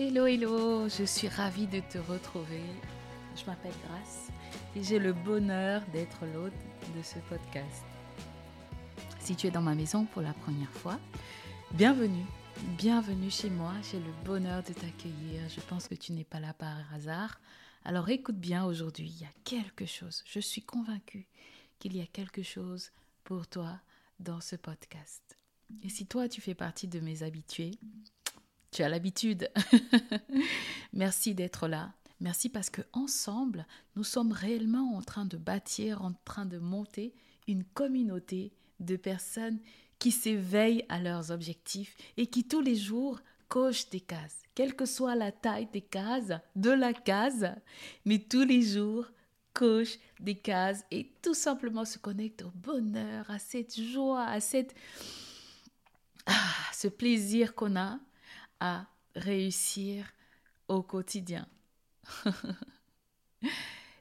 Hello, hello, je suis ravie de te retrouver. Je m'appelle Grace et j'ai le bonheur d'être l'hôte de ce podcast. Si tu es dans ma maison pour la première fois, bienvenue, bienvenue chez moi. J'ai le bonheur de t'accueillir. Je pense que tu n'es pas là par hasard. Alors écoute bien aujourd'hui, il y a quelque chose. Je suis convaincue qu'il y a quelque chose pour toi dans ce podcast. Et si toi, tu fais partie de mes habitués, tu as l'habitude. Merci d'être là. Merci parce que ensemble, nous sommes réellement en train de bâtir, en train de monter une communauté de personnes qui s'éveillent à leurs objectifs et qui tous les jours cochent des cases, quelle que soit la taille des cases, de la case, mais tous les jours cochent des cases et tout simplement se connectent au bonheur, à cette joie, à cette ah, ce plaisir qu'on a à réussir au quotidien.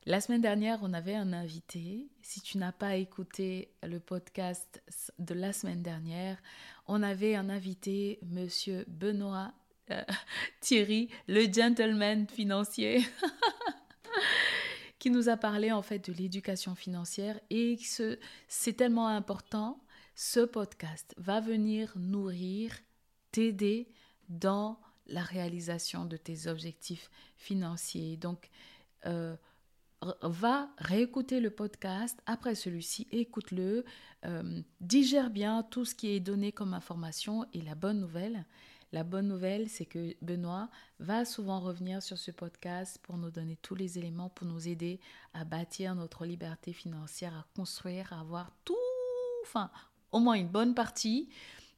la semaine dernière, on avait un invité. Si tu n'as pas écouté le podcast de la semaine dernière, on avait un invité, monsieur Benoît euh, Thierry, le gentleman financier. qui nous a parlé en fait de l'éducation financière et c'est tellement important. Ce podcast va venir nourrir, t'aider dans la réalisation de tes objectifs financiers. Donc, euh, va réécouter le podcast après celui-ci, écoute-le, euh, digère bien tout ce qui est donné comme information et la bonne nouvelle. La bonne nouvelle, c'est que Benoît va souvent revenir sur ce podcast pour nous donner tous les éléments, pour nous aider à bâtir notre liberté financière, à construire, à avoir tout, enfin, au moins une bonne partie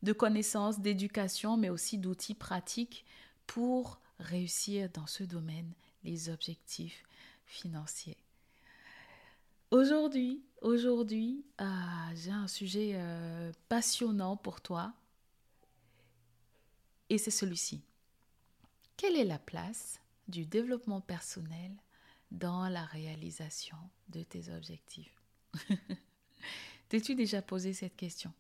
de connaissances, d'éducation, mais aussi d'outils pratiques pour réussir dans ce domaine les objectifs financiers. Aujourd'hui, aujourd'hui, ah, j'ai un sujet euh, passionnant pour toi et c'est celui-ci. Quelle est la place du développement personnel dans la réalisation de tes objectifs? T'es-tu déjà posé cette question?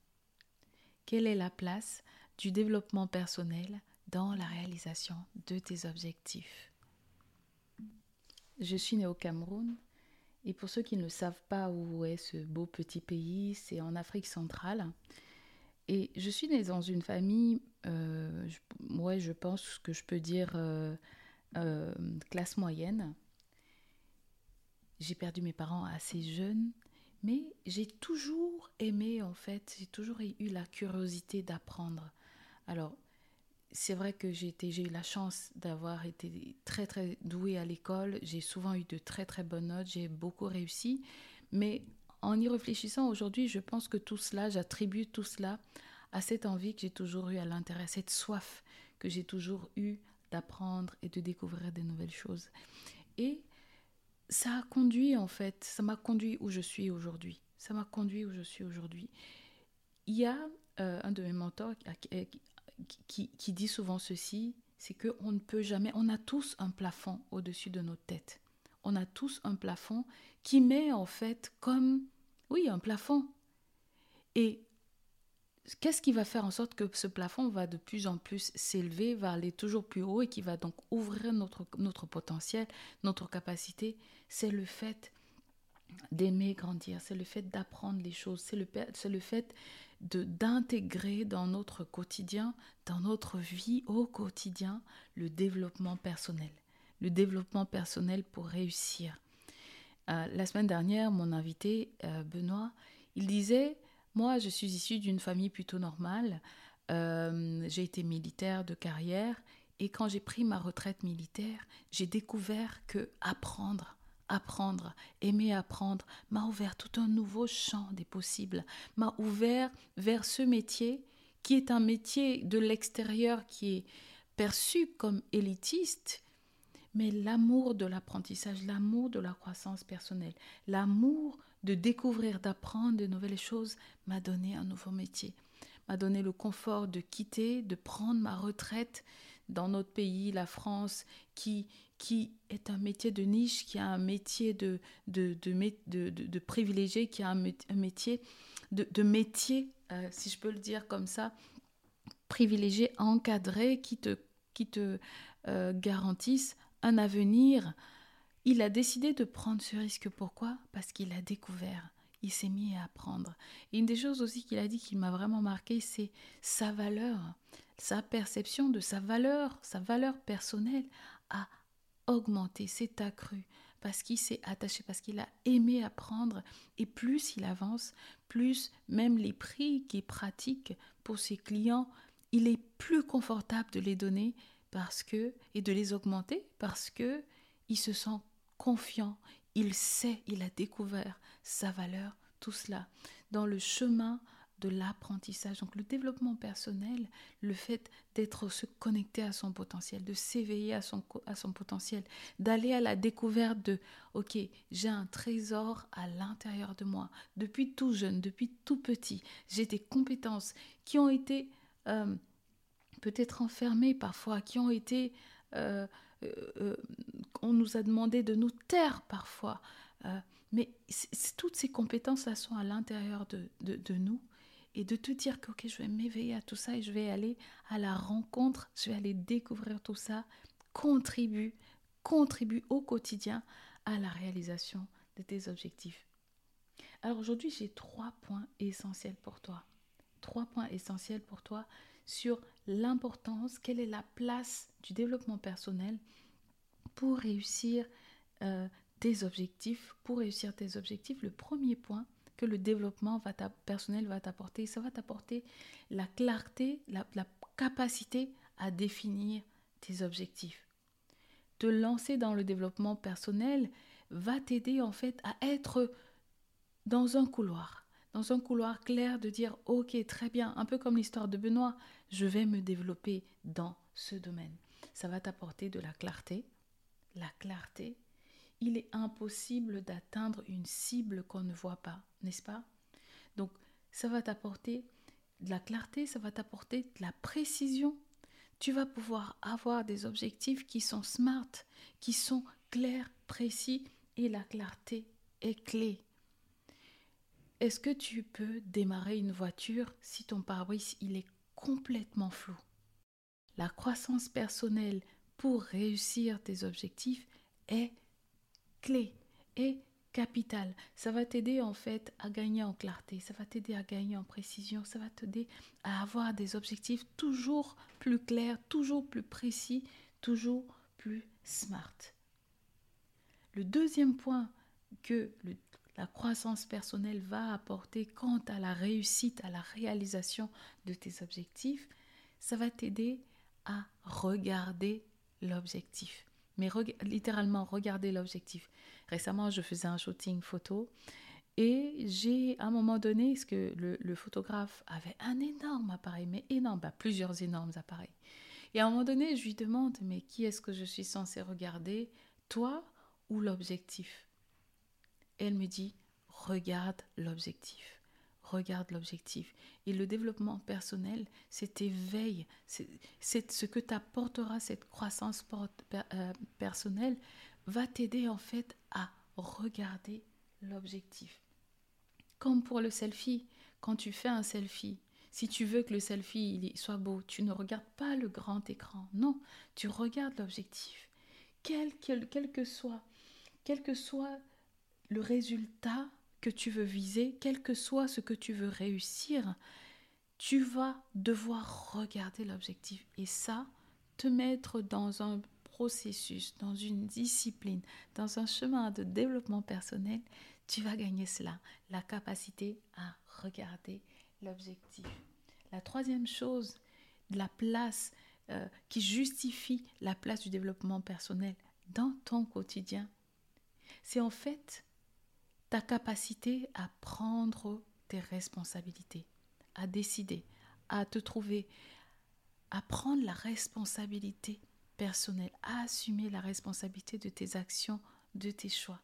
Quelle est la place du développement personnel dans la réalisation de tes objectifs? Je suis née au Cameroun et pour ceux qui ne savent pas où est ce beau petit pays, c'est en Afrique centrale. Et je suis née dans une famille, euh, je, pense que je peux dire euh, euh, classe moyenne. J'ai perdu mes parents assez jeunes mais j'ai toujours aimé, en fait, j'ai toujours eu la curiosité d'apprendre. Alors, c'est vrai que j'ai eu la chance d'avoir été très très douée à l'école. J'ai souvent eu de très très bonnes notes. J'ai beaucoup réussi. Mais en y réfléchissant aujourd'hui, je pense que tout cela, j'attribue tout cela à cette envie que j'ai toujours eue à l'intérieur, cette soif que j'ai toujours eue d'apprendre et de découvrir de nouvelles choses. Et ça a conduit en fait, ça m'a conduit où je suis aujourd'hui. Ça m'a conduit où je suis aujourd'hui. Il y a euh, un de mes mentors qui, qui, dit souvent ceci, c'est qu'on ne peut jamais, on a tous un plafond au-dessus de notre tête. On a tous un plafond qui met en fait comme, oui, un plafond. Et qu'est-ce qui va faire en sorte que ce plafond va de plus en plus s'élever, va aller toujours plus haut et qui va donc ouvrir notre, notre potentiel, notre capacité? C'est le fait d'aimer grandir, c'est le fait d'apprendre les choses, c'est le, le fait d'intégrer dans notre quotidien, dans notre vie au quotidien, le développement personnel. Le développement personnel pour réussir. Euh, la semaine dernière, mon invité, euh, Benoît, il disait, moi, je suis issu d'une famille plutôt normale. Euh, j'ai été militaire de carrière et quand j'ai pris ma retraite militaire, j'ai découvert que apprendre, apprendre, aimer apprendre, m'a ouvert tout un nouveau champ des possibles, m'a ouvert vers ce métier qui est un métier de l'extérieur qui est perçu comme élitiste, mais l'amour de l'apprentissage, l'amour de la croissance personnelle, l'amour de découvrir, d'apprendre de nouvelles choses m'a donné un nouveau métier, m'a donné le confort de quitter, de prendre ma retraite dans notre pays, la France, qui, qui est un métier de niche, qui a un métier de, de, de, privilégié, qui a un, métier de, métier, euh, si je peux le dire comme ça, privilégié, encadré, qui te, qui te euh, un avenir. Il a décidé de prendre ce risque. Pourquoi? Parce qu'il a découvert. Il s'est mis à apprendre. Et une des choses aussi qu'il a dit qui m'a vraiment marqué, c'est sa valeur, sa perception de sa valeur, sa valeur personnelle a augmenté, s'est accru parce qu'il s'est attaché, parce qu'il a aimé apprendre. Et plus il avance, plus même les prix qu'il pratique pour ses clients, il est plus confortable de les donner parce que et de les augmenter parce que il se sent confiant, il sait, il a découvert sa valeur, tout cela dans le chemin de l'apprentissage. Donc le développement personnel, le fait d'être se connecter à son potentiel, de s'éveiller à son, potentiel, d'aller à la découverte de, ok, j'ai un trésor à l'intérieur de moi. Depuis tout jeune, depuis tout petit, j'ai des compétences qui ont été euh, peut-être enfermées parfois, qui ont été... Euh, euh, on nous a demandé de nous taire parfois. mais toutes ces compétences-là sont à l'intérieur de, de, nous et de te dire que je vais m'éveiller à tout ça et je vais aller à la rencontre, je vais aller découvrir tout ça, contribue, contribue au quotidien à la réalisation de tes objectifs. Alors aujourd'hui, j'ai trois points essentiels pour toi. Trois points essentiels pour toi sur l'importance, quelle est la place du développement personnel pour réussir euh, tes objectifs. Pour réussir tes objectifs, le premier point, que le développement va personnel va t'apporter. Ça va t'apporter la clarté, la, capacité à définir tes objectifs. Te lancer dans le développement personnel va t'aider en fait à être dans un couloir, dans un couloir clair de dire ok très bien, un peu comme l'histoire de Benoît, je vais me développer dans ce domaine. Ça va t'apporter de la clarté, la clarté il est impossible d'atteindre une cible qu'on ne voit pas, n'est-ce pas? Donc, ça va t'apporter de la clarté, ça va t'apporter de la précision. Tu vas pouvoir avoir des objectifs qui sont smart, qui sont clairs, précis, et la clarté est clé. Est-ce que tu peux démarrer une voiture si ton pare-brise il est complètement flou? La croissance personnelle pour réussir tes objectifs est clé et capital. Ça va t'aider en fait à gagner en clarté, ça va t'aider à gagner en précision, ça va t'aider à avoir des objectifs toujours plus clairs, toujours plus précis, toujours plus smart. Le deuxième point que la croissance personnelle va apporter quant à la réussite, à la réalisation de tes objectifs, ça va t'aider à regarder l'objectif mais littéralement regarder l'objectif. Récemment, je faisais un shooting photo et j'ai à un moment donné, parce que le, photographe avait un énorme appareil, mais énorme, plusieurs énormes appareils. Et à un moment donné, je lui demande, mais qui est-ce que je suis censée regarder, toi ou l'objectif? Elle me dit, regarde l'objectif regarde l'objectif. Et le développement personnel, c'est éveil, c'est ce que t'apportera cette croissance euh, personnelle, va t'aider en fait à regarder l'objectif. Comme pour le selfie, quand tu fais un selfie, si tu veux que le selfie soit beau, tu ne regardes pas le grand écran. Non, tu regardes l'objectif. Quel, quel, que soit, quel que soit le résultat que tu veux viser, quel que soit ce que tu veux réussir, tu vas devoir regarder l'objectif et ça, te mettre dans un processus, dans une discipline, dans un chemin de développement personnel, tu vas gagner cela, la capacité à regarder l'objectif. La troisième chose, la place euh, qui justifie la place du développement personnel dans ton quotidien, c'est en fait ta capacité à prendre tes responsabilités, à décider, à te trouver, à prendre la responsabilité personnelle, à assumer la responsabilité de tes actions, de tes choix.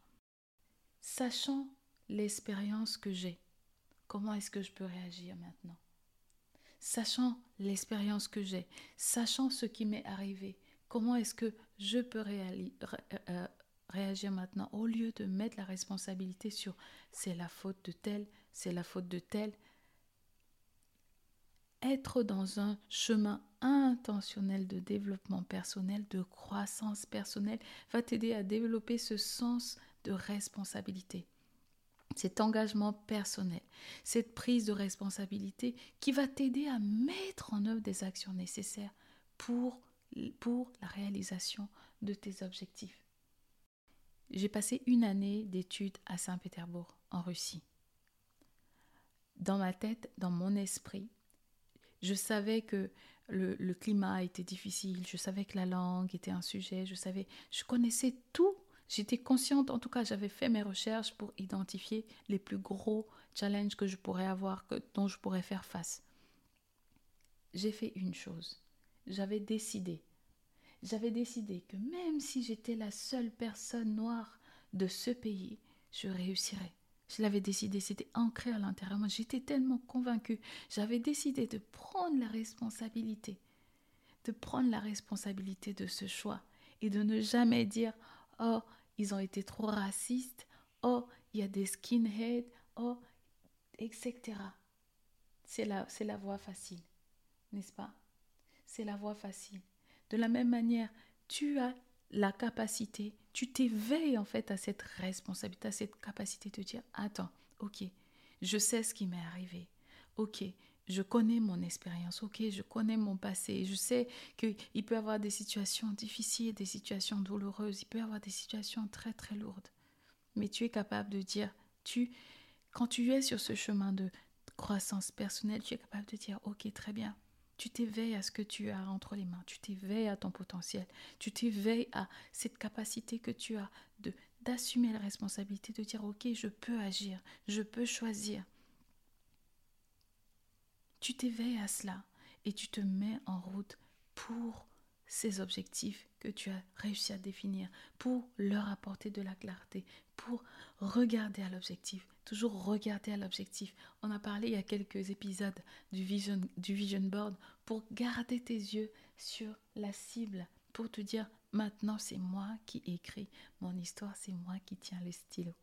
Sachant l'expérience que j'ai, comment est-ce que je peux réagir maintenant? Sachant l'expérience que j'ai, sachant ce qui m'est arrivé, comment est-ce que je peux euh, réagir maintenant au lieu de mettre la responsabilité sur c'est la faute de tel, c'est la faute de tel, être dans un chemin intentionnel de développement personnel, de croissance personnelle, va t'aider à développer ce sens de responsabilité. Cet engagement personnel, cette prise de responsabilité qui va t'aider à mettre en œuvre des actions nécessaires pour, pour la réalisation de tes objectifs. J'ai passé une année d'études à Saint-Pétersbourg, en Russie. Dans ma tête, dans mon esprit, je savais que le, climat était difficile, je savais que la langue était un sujet, je savais, je connaissais tout. J'étais consciente, en tout cas, j'avais fait mes recherches pour identifier les plus gros challenges que je pourrais avoir, que, dont je pourrais faire face. J'ai fait une chose. J'avais décidé. J'avais décidé que même si j'étais la seule personne noire de ce pays, je réussirais. Je l'avais décidé, c'était ancré à l'intérieur. Moi, j'étais tellement convaincue. J'avais décidé de prendre la responsabilité, de prendre la responsabilité de ce choix et de ne jamais dire Oh, ils ont été trop racistes. Oh, il y a des skinheads. Oh, etc. C'est la, la voie facile, n'est-ce pas? C'est la voie facile. De la même manière, tu as la capacité, tu t'éveilles en fait à cette responsabilité, à cette capacité de dire, attends, ok, je sais ce qui m'est arrivé, ok, je connais mon expérience, ok, je connais mon passé, je sais qu'il peut y avoir des situations difficiles, des situations douloureuses, il peut y avoir des situations très très lourdes, mais tu es capable de dire, tu, quand tu es sur ce chemin de croissance personnelle, tu es capable de dire, ok, très bien, tu t'éveilles à ce que tu as entre les mains, tu t'éveilles à ton potentiel, tu t'éveilles à cette capacité que tu as d'assumer la responsabilité, de dire ok, je peux agir, je peux choisir. Tu t'éveilles à cela et tu te mets en route pour ces objectifs que tu as réussi à définir, pour leur apporter de la clarté, pour regarder à l'objectif, toujours regarder à l'objectif. On a parlé il y a quelques épisodes du vision, board pour garder tes yeux sur la cible, pour te dire maintenant c'est moi qui écris mon histoire, c'est moi qui tiens le stylo.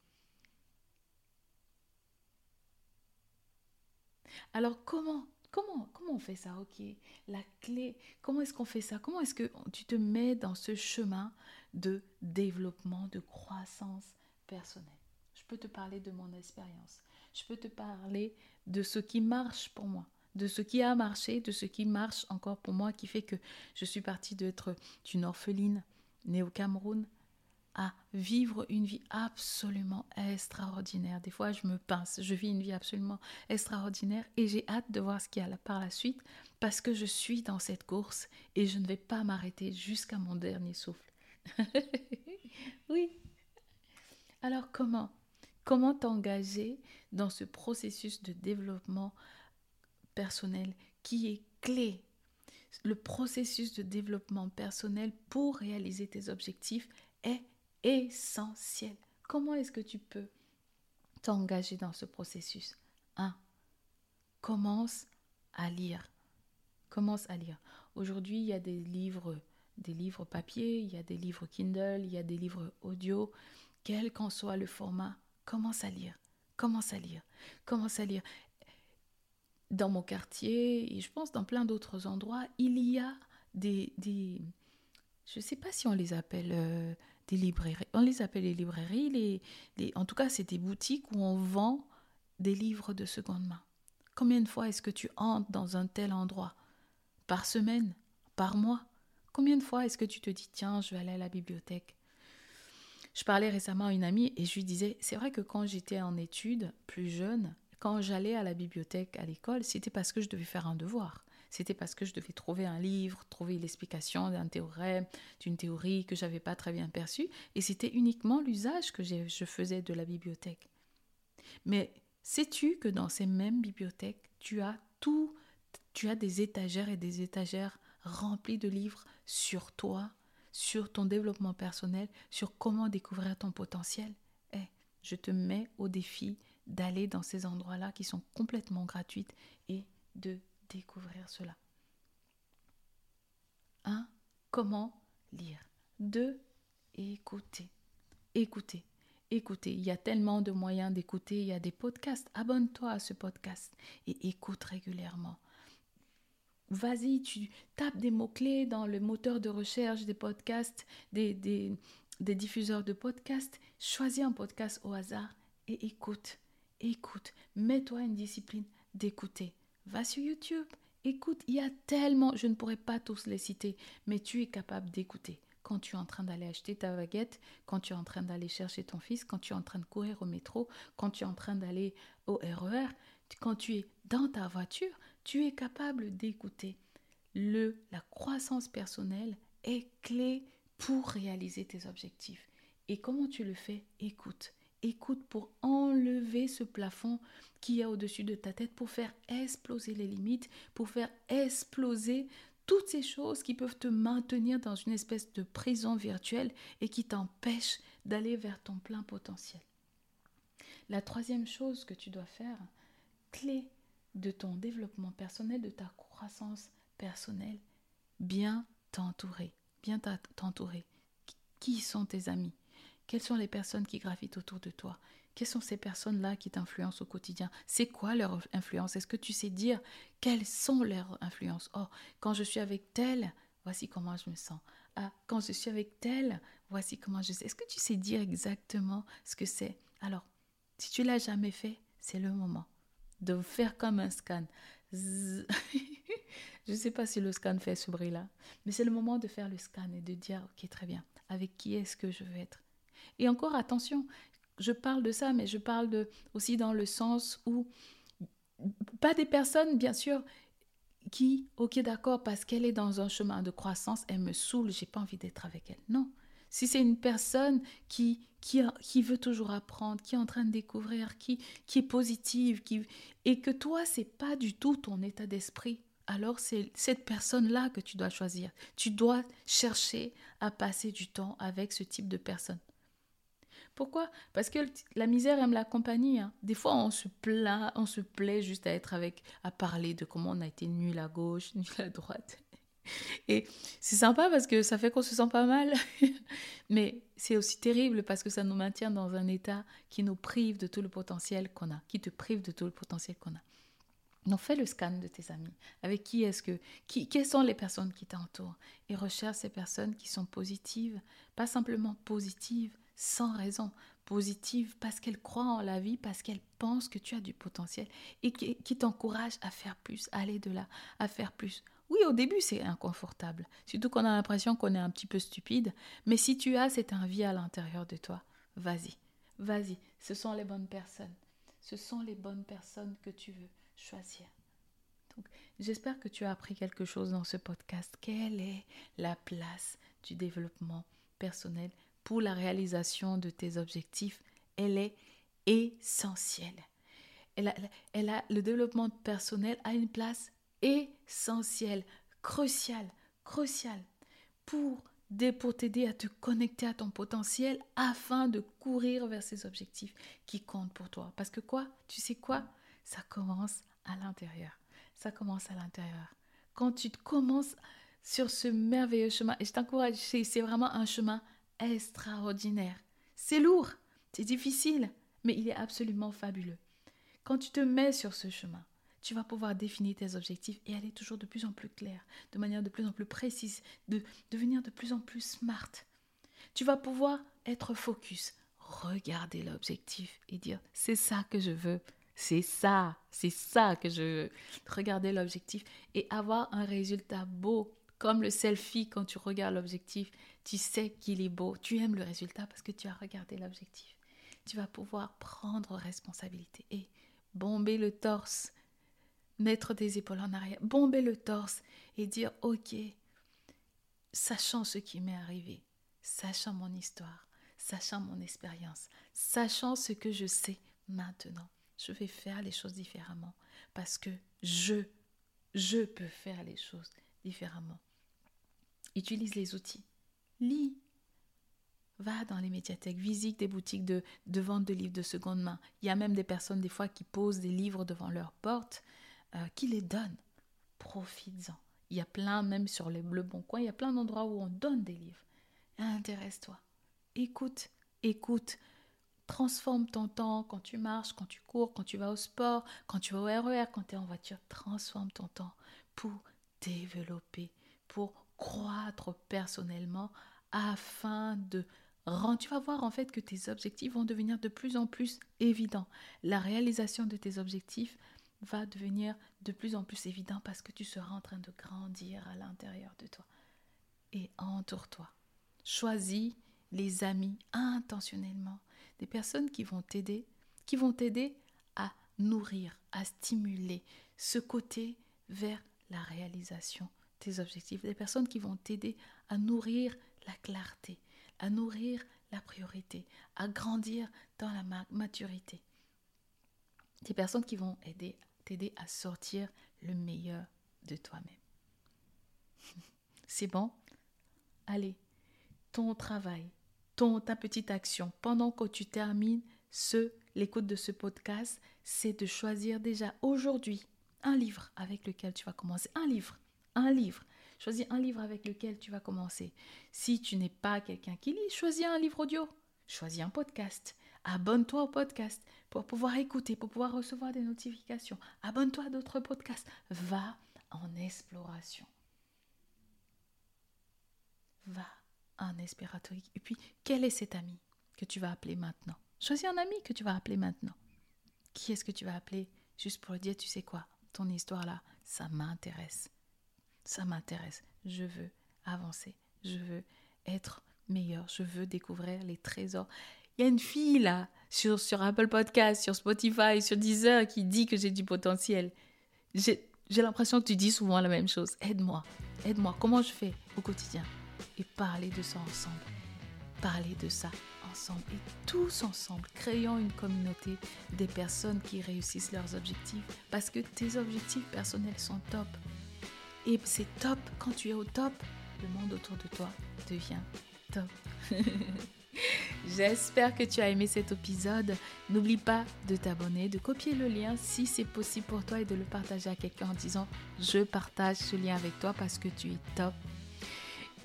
Alors comment Comment, comment on fait ça? Ok, la clé, comment est-ce qu'on fait ça? Comment est-ce que tu te mets dans ce chemin de développement, de croissance? Personnelle Je peux te parler de mon expérience. Je peux te parler de ce qui marche pour moi, de ce qui a marché, de ce qui marche encore pour moi, qui fait que je suis partie d'être une orpheline née au Cameroun à vivre une vie absolument extraordinaire. Des fois, je me pince, je vis une vie absolument extraordinaire et j'ai hâte de voir ce qu'il y a par la suite parce que je suis dans cette course et je ne vais pas m'arrêter jusqu'à mon dernier souffle. oui. Alors comment Comment t'engager dans ce processus de développement personnel qui est clé? Le processus de développement personnel pour réaliser tes objectifs est essentiel. Comment est-ce que tu peux t'engager dans ce processus? 1. Commence à lire. Commence à lire. Aujourd'hui, il y a des livres, des livres papier, il y a des livres Kindle, il y a des livres audio, quel qu'en soit le format, commence à lire. Commence à lire. Commence à lire. Dans mon quartier et je pense dans plein d'autres endroits, il y a des, des je ne sais pas si on les appelle euh, des librairies. On les appelle les librairies. Les, en tout cas, c'est des boutiques où on vend des livres de seconde main. Combien de fois est-ce que tu entres dans un tel endroit? Par semaine? Par mois? Combien de fois est-ce que tu te dis, tiens, je vais aller à la bibliothèque? Je parlais récemment à une amie et je lui disais, c'est vrai que quand j'étais en études, plus jeune, quand j'allais à la bibliothèque à l'école, c'était parce que je devais faire un devoir. C'était parce que je devais trouver un livre, trouver l'explication d'un théorème, d'une théorie que j'avais pas très bien perçue, et c'était uniquement l'usage que je faisais de la bibliothèque. Mais sais-tu que dans ces mêmes bibliothèques, tu as tout, tu as des étagères et des étagères remplies de livres sur toi, sur ton développement personnel, sur comment découvrir ton potentiel. Eh, je te mets au défi d'aller dans ces endroits-là qui sont complètement gratuits et de découvrir cela. 1. Comment lire 2. Écouter. Écouter. Écouter. Il y a tellement de moyens d'écouter. Il y a des podcasts. Abonne-toi à ce podcast et écoute régulièrement. Vas-y, tu tapes des mots-clés dans le moteur de recherche des podcasts, des, diffuseurs de podcasts. Choisis un podcast au hasard et écoute. Écoute. Mets-toi une discipline d'écouter. Va sur YouTube. Écoute, il y a tellement, je ne pourrais pas tous les citer, mais tu es capable d'écouter quand tu es en train d'aller acheter ta baguette, quand tu es en train d'aller chercher ton fils, quand tu es en train de courir au métro, quand tu es en train d'aller au RER, e quand tu es dans ta voiture, tu es capable d'écouter. Le, la croissance personnelle est clé pour réaliser tes objectifs. Et comment tu le fais? Écoute. Écoute pour enlever ce plafond qui est au-dessus de ta tête, pour faire exploser les limites, pour faire exploser toutes ces choses qui peuvent te maintenir dans une espèce de prison virtuelle et qui t'empêchent d'aller vers ton plein potentiel. La troisième chose que tu dois faire, clé de ton développement personnel, de ta croissance personnelle, bien t'entourer. Bien t'entourer. Qui sont tes amis? Quelles sont les personnes qui gravitent autour de toi? Quelles sont ces personnes-là qui t'influencent au quotidien? C'est quoi leur influence? Est-ce que tu sais dire quelles sont leurs influences? Oh, quand je suis avec telle, voici comment je me sens. Ah, quand je suis avec telle, voici comment je sais. Est-ce que tu sais dire exactement ce que c'est? Alors, si tu l'as jamais fait, c'est le moment de faire comme un scan. je ne sais pas si le scan fait ce bruit-là, mais c'est le moment de faire le scan et de dire, ok, très bien, avec qui est-ce que je veux être? Et encore attention, je parle de ça, mais je parle de, aussi dans le sens où, pas des personnes, bien sûr, qui, ok d'accord, parce qu'elle est dans un chemin de croissance, elle me saoule, j'ai pas envie d'être avec elle. Non. Si c'est une personne qui, qui, qui, veut toujours apprendre, qui est en train de découvrir, qui, qui est positive, qui, et que toi, c'est pas du tout ton état d'esprit, alors c'est cette personne-là que tu dois choisir. Tu dois chercher à passer du temps avec ce type de personne. Pourquoi? Parce que la misère aime la compagnie. Hein. Des fois, on se plaint, on se plaît juste à être avec, à parler de comment on a été nul à gauche, nul à droite. Et c'est sympa parce que ça fait qu'on se sent pas mal. Mais c'est aussi terrible parce que ça nous maintient dans un état qui nous prive de tout le potentiel qu'on a, qui te prive de tout le potentiel qu'on a. Donc fais le scan de tes amis. Avec qui est-ce que qui, quelles sont les personnes qui t'entourent? Et recherche ces personnes qui sont positives, pas simplement positives, sans raison, positive, parce qu'elle croit en la vie, parce qu'elle pense que tu as du potentiel et qui, qui t'encourage à faire plus, à aller de là, à faire plus. Oui, au début, c'est inconfortable, surtout qu'on a l'impression qu'on est un petit peu stupide, mais si tu as cette envie à l'intérieur de toi, vas-y, vas-y, ce sont les bonnes personnes. Ce sont les bonnes personnes que tu veux choisir. Donc, j'espère que tu as appris quelque chose dans ce podcast. Quelle est la place du développement personnel pour la réalisation de tes objectifs, elle est essentielle. Elle elle a, le développement personnel a une place essentielle, cruciale, cruciale pour, pour t'aider à te connecter à ton potentiel afin de courir vers ces objectifs qui comptent pour toi. Parce que quoi? Tu sais quoi? Ça commence à l'intérieur. Ça commence à l'intérieur. Quand tu commences sur ce merveilleux chemin, et je t'encourage, c'est vraiment un chemin extraordinaire. C'est lourd, c'est difficile, mais il est absolument fabuleux. Quand tu te mets sur ce chemin, tu vas pouvoir définir tes objectifs et aller toujours de plus en plus clair, de manière de plus en plus précise, de devenir de plus en plus smart. Tu vas pouvoir être focus, regarder l'objectif et dire c'est ça que je veux, c'est ça, c'est ça que je veux. Regarder l'objectif et avoir un résultat beau, Comme le selfie, quand tu regardes l'objectif, tu sais qu'il est beau, tu aimes le résultat parce que tu as regardé l'objectif. Tu vas pouvoir prendre responsabilité et bomber le torse, mettre des épaules en arrière, bomber le torse et dire ok, sachant ce qui m'est arrivé, sachant mon histoire, sachant mon expérience, sachant ce que je sais maintenant, je vais faire les choses différemment parce que je, je peux faire les choses différemment. Utilise les outils. Lis. Va dans les médiathèques, visite des boutiques de, de vente de livres de seconde main. Il y a même des personnes des fois qui posent des livres devant leur porte, euh, qui les donnent. Profites-en. Il y a plein, même sur le Bon Coin, il y a plein d'endroits où on donne des livres. Intéresse-toi. Écoute, écoute. Transforme ton temps quand tu marches, quand tu cours, quand tu vas au sport, quand tu vas au RER, e quand tu es en voiture. Transforme ton temps pour développer, pour croître personnellement afin de rendre. Tu vas voir en fait que tes objectifs vont devenir de plus en plus évidents. La réalisation de tes objectifs va devenir de plus en plus évident parce que tu seras en train de grandir à l'intérieur de toi. Et entoure-toi. Choisis les amis intentionnellement, des personnes qui vont t'aider, qui vont t'aider à nourrir, à stimuler ce côté vers la réalisation tes objectifs, des personnes qui vont t'aider à nourrir la clarté, à nourrir la priorité, à grandir dans la maturité. Des personnes qui vont aider t'aider à sortir le meilleur de toi-même. C'est bon? Allez, ton travail, ton, ta petite action, pendant que tu termines ce, l'écoute de ce podcast, c'est de choisir déjà aujourd'hui un livre avec lequel tu vas commencer. Un livre, un livre. Choisis un livre avec lequel tu vas commencer. Si tu n'es pas quelqu'un qui lit, choisis un livre audio. Choisis un podcast. Abonne-toi au podcast pour pouvoir écouter, pour pouvoir recevoir des notifications. Abonne-toi à d'autres podcasts. Va en exploration. Va en exploration. Et puis, quel est cet ami que tu vas appeler maintenant? Choisis un ami que tu vas appeler maintenant. Qui est-ce que tu vas appeler? Juste pour lui dire, tu sais quoi, ton histoire là, ça m'intéresse. Ça m'intéresse. Je veux avancer. Je veux être meilleur. Je veux découvrir les trésors. Il y a une fille là sur, sur Apple Podcast, sur Spotify, sur Deezer qui dit que j'ai du potentiel. J'ai l'impression que tu dis souvent la même chose. Aide-moi, aide-moi. Comment je fais au quotidien? Et parler de ça ensemble. Parler de ça ensemble. Et tous ensemble, créons une communauté des personnes qui réussissent leurs objectifs. Parce que tes objectifs personnels sont top. Et c'est top. Quand tu es au top, le monde autour de toi devient top. J'espère que tu as aimé cet épisode. N'oublie pas de t'abonner, de copier le lien si c'est possible pour toi et de le partager à quelqu'un en disant je partage ce lien avec toi parce que tu es top.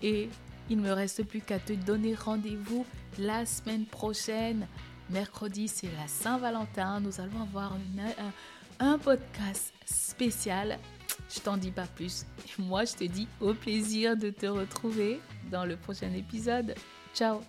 Et il ne me reste plus qu'à te donner rendez-vous la semaine prochaine. Mercredi, c'est la Saint-Valentin. Nous allons avoir un, un podcast spécial. Je t'en dis pas plus. Moi, je te dis au plaisir de te retrouver dans le prochain épisode. Ciao